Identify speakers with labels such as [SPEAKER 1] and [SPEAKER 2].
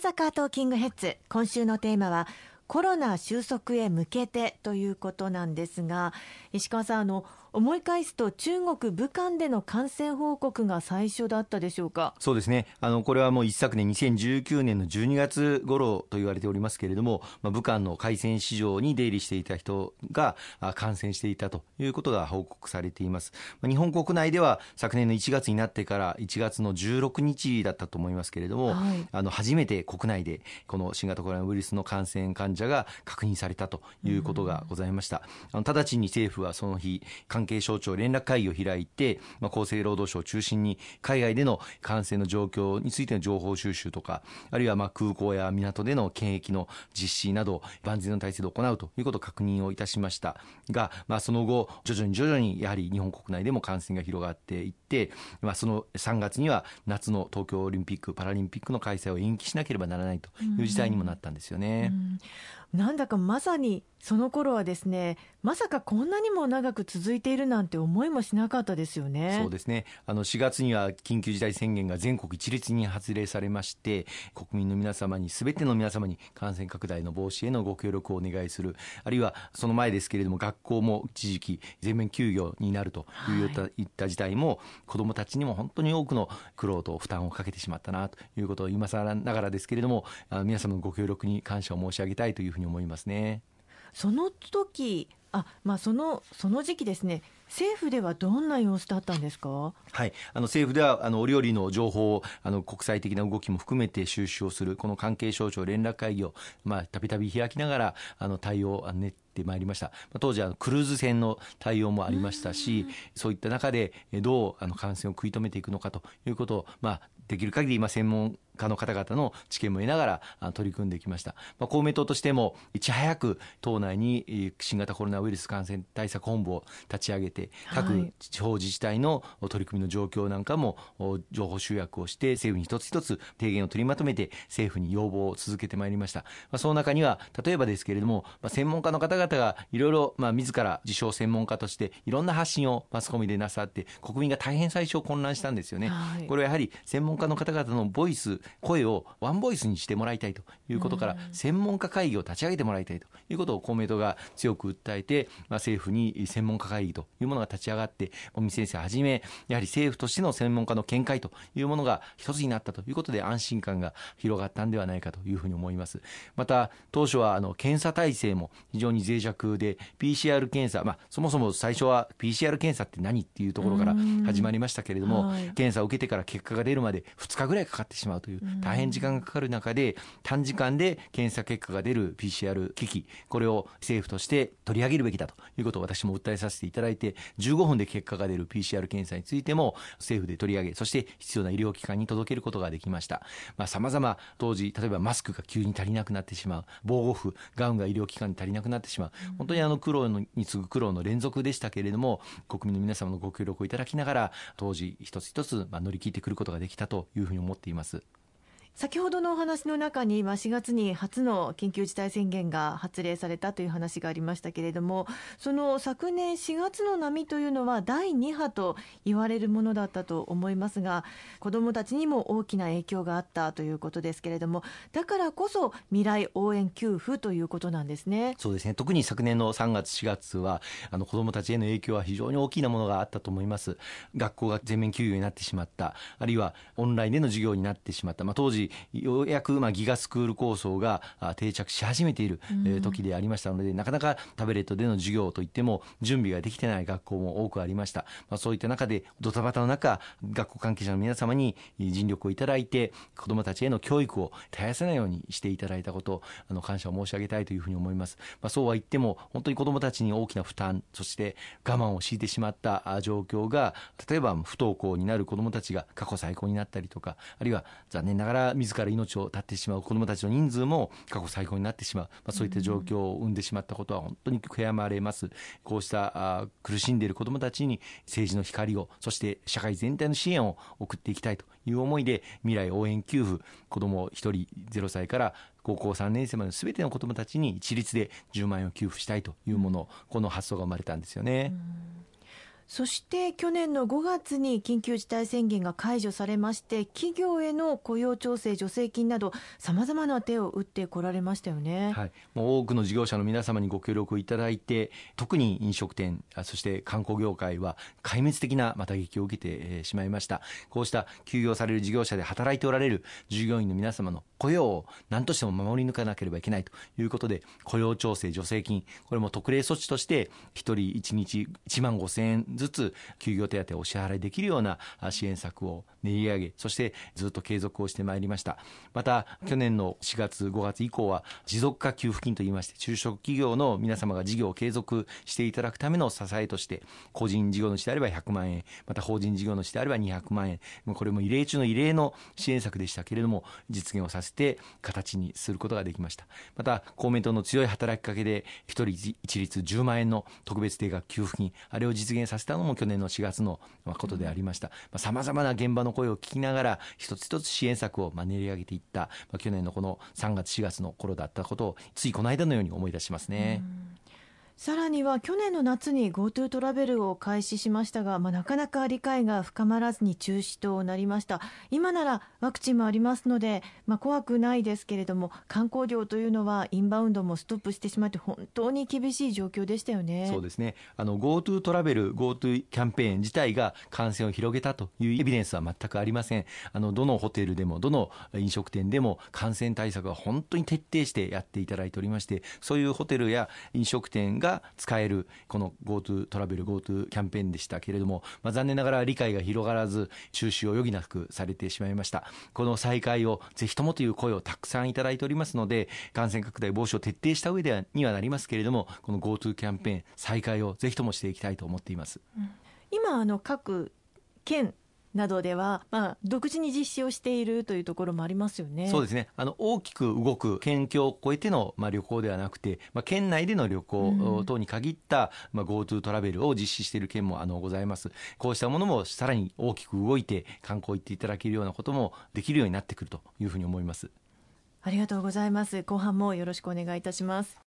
[SPEAKER 1] 阪トーキングヘッズ。今週のテーマはコロナ収束へ向けてということなんですが石川さんあの思い返すと中国武漢での感染報告が最初だったでしょうか？
[SPEAKER 2] そうですね。あのこれはもう一昨年2019年の12月頃と言われておりますけれども、まあ、武漢の海鮮市場に出入りしていた人が感染していたということが報告されています、まあ、日本国内では昨年の1月になってから1月の16日だったと思いますけれども、はい、あの初めて国内でこの新型コロナウイルスの感染患者が確認されたということがございました、あの直ちに政府はその日関係省庁連絡会議を開いて、まあ、厚生労働省を中心に海外での感染の状況についての情報収集とかあるいはまあ空港や港での検疫の実施など万全の体制で行うということを確認をいたしました。が、まあ、その後徐々に徐々にやはり日本国内でも感染が広がっていって、まあ、その3月には夏の東京オリンピック・パラリンピックの開催を延期しなければならないという事態にもなったんですよね。うん。うん
[SPEAKER 1] なんだかまさにその頃はですねまさかこんなにも長く続いているなんて思いもしなかったですよね。
[SPEAKER 2] そうですね。あの4月には緊急事態宣言が全国一律に発令されまして国民の皆様にすべての皆様に感染拡大の防止へのご協力をお願いする。あるいはその前ですけれども学校も一時期全面休業になるという、はい、いった事態も子どもたちにも本当に多くの苦労と負担をかけてしまったなということを今更ながらですけれども皆様のご協力に感謝を申し上げたいというふうに思いますね。
[SPEAKER 1] その時あ、まあ、そのその時期ですね。政府ではどんな様子だったんですか、は
[SPEAKER 2] い、あの政府ではあの折々の情報をあの国際的な動きも含めて収集をするこの関係省庁連絡会議をたびたび開きながらあの対応を練ってまいりました。当時はクルーズ船の対応もありましたしそういった中でどうあの感染を食い止めていくのかということを、まあ、できる限り今専門家の方々の知見も得ながら取り組んできました、まあ、公明党としてもいち早く党内に新型コロナウイルス感染対策本部を立ち上げて各地方自治体の取り組みの状況なんかも情報集約をして政府に一つ一つ提言を取りまとめて政府に要望を続けてまいりました、まあ、その中には例えばですけれども、まあ、専門家の方々がいろいろまあ自ら自称専門家としていろんな発信をマスコミでなさって国民が大変最初混乱したんですよね、はい、これはやはり専門家の方々のボイス声をワンボイスにしてもらいたいということから、専門家会議を立ち上げてもらいたいということを公明党が強く訴えて、まあ、政府に専門家会議というものが立ち上がって尾身先生はじめやはり政府としての専門家の見解というものが一つになったということで安心感が広がったんではないかというふうに思います。また当初はあの検査体制も非常に脆弱で PCR 検査、まあ、そもそも最初は PCR 検査って何っていうところから始まりましたけれども、はい、検査を受けてから結果が出るまで2日ぐらいかかってしまうという大変時間がかかる中で短時間で検査結果が出る PCR 機器これを政府として取り上げるべきだということを私も訴えさせていただいて15分で結果が出る PCR 検査についても政府で取り上げそして必要な医療機関に届けることができました。さまざ、ま当時例えばマスクが急に足りなくなってしまう防護服ガウンが医療機関に足りなくなってしまう本当にあの苦労に次ぐ苦労の連続でしたけれども国民の皆様のご協力をいただきながら当時一つ一つま乗り切ってくることができたというふうに思っています。
[SPEAKER 1] 先ほどのお話の中に、まあ、4月に初の緊急事態宣言が発令されたという話がありましたけれどもその昨年4月の波というのは第2波と言われるものだったと思いますが子どもたちにも大きな影響があったということですけれどもだからこそ未来応援給付ということなんですね。
[SPEAKER 2] そうですね。特に昨年の3月4月はあの子どもたちへの影響は非常に大きなものがあったと思います。学校が全面休業になってしまったあるいはオンラインでの授業になってしまった、まあ、当時ようやくまあギガスクール構想が定着し始めている時でありましたので、なかなかタブレットでの授業といっても準備ができてない学校も多くありました、まあ、そういった中でドタバタの中学校関係者の皆様に尽力をいただいて子どもたちへの教育を絶やさないようにしていただいたことあの感謝を申し上げたいというふうに思います、まあ、そうは言っても本当に子どもたちに大きな負担そして我慢を強いてしまった状況が例えば不登校になる子どもたちが過去最高になったりとかあるいは残念ながら自ら命を絶ってしまう子どもたちの人数も過去最高になってしまう、まあ、そういった状況を生んでしまったことは本当に悔やまれますこうしたあ苦しんでいる子どもたちに政治の光をそして社会全体の支援を送っていきたいという思いで未来応援給付子ども1人0歳から高校3年生までのすべての子どもたちに一律で10万円を給付したいというものこの発想が生まれたんですよね。
[SPEAKER 1] そして去年の5月に緊急事態宣言が解除されまして企業への雇用調整助成金などさまざまな手を打ってこられましたよね、
[SPEAKER 2] はい、もう多くの事業者の皆様にご協力いただいて特に飲食店そして観光業界は壊滅的な打撃を受けてしまいました。こうした休業される事業者で働いておられる従業員の皆様の雇用を何としても守り抜かなければいけないということで雇用調整助成金これも特例措置として1人1日1万5000円ずつ休業手当をお支払いできるような支援策を練り上げそしてずっと継続をしてまいりました。また去年の4月5月以降は持続化給付金といいまして中小企業の皆様が事業を継続していただくための支えとして個人事業主であれば100万円また法人事業主であれば200万円。これも異例中の異例の支援策でしたけれども実現をさせて形にすることができました。また公明党の強い働きかけで1人一律10万円の特別定額給付金あれを実現させたのも去年の4月のことでありました。さまざ、まな現場の声を聞きながら一つ一つ支援策を練り上げていった、まあ、去年のこの3月4月の頃だったことをついこの間のように思い出しますね。
[SPEAKER 1] さらには去年の夏に GoTo トラベルを開始しましたが、まあ、なかなか理解が深まらずに中止となりました。今ならワクチンもありますので、まあ、怖くないですけれども観光業というのはインバウンドもストップしてしまって本当に厳しい状況でしたよね。
[SPEAKER 2] そうですね。あの GoTo トラベル GoTo キャンペーン自体が感染を広げたというエビデンスは全くありません。あのどのホテルでもどの飲食店でも感染対策は本当に徹底してやっていただいておりましてそういうホテルや飲食店がが使えるこの GoTo トラベル GoTo キャンペーンでしたけれども、まあ、残念ながら理解が広がらず中止を余儀なくされてしまいました。この再開をぜひともという声をたくさんいただいておりますので感染拡大防止を徹底した上ではにはなりますけれどもこの GoTo キャンペーン再開をぜひともしていきたいと思っています、
[SPEAKER 1] うん、今あの各県などでは、まあ、独自に実施をしているというところもありますよね。
[SPEAKER 2] そうですね。あの、大きく動く県境を越えての、まあ、旅行ではなくて、まあ、県内での旅行等に限った、うん、まあ、GoTo トラベルを実施している県も、あの、ございます。こうしたものもさらに大きく動いて、観光行っていただけるようなこともできるようになってくるというふうに思います。
[SPEAKER 1] ありがとうございます。後半もよろしくお願いいたします。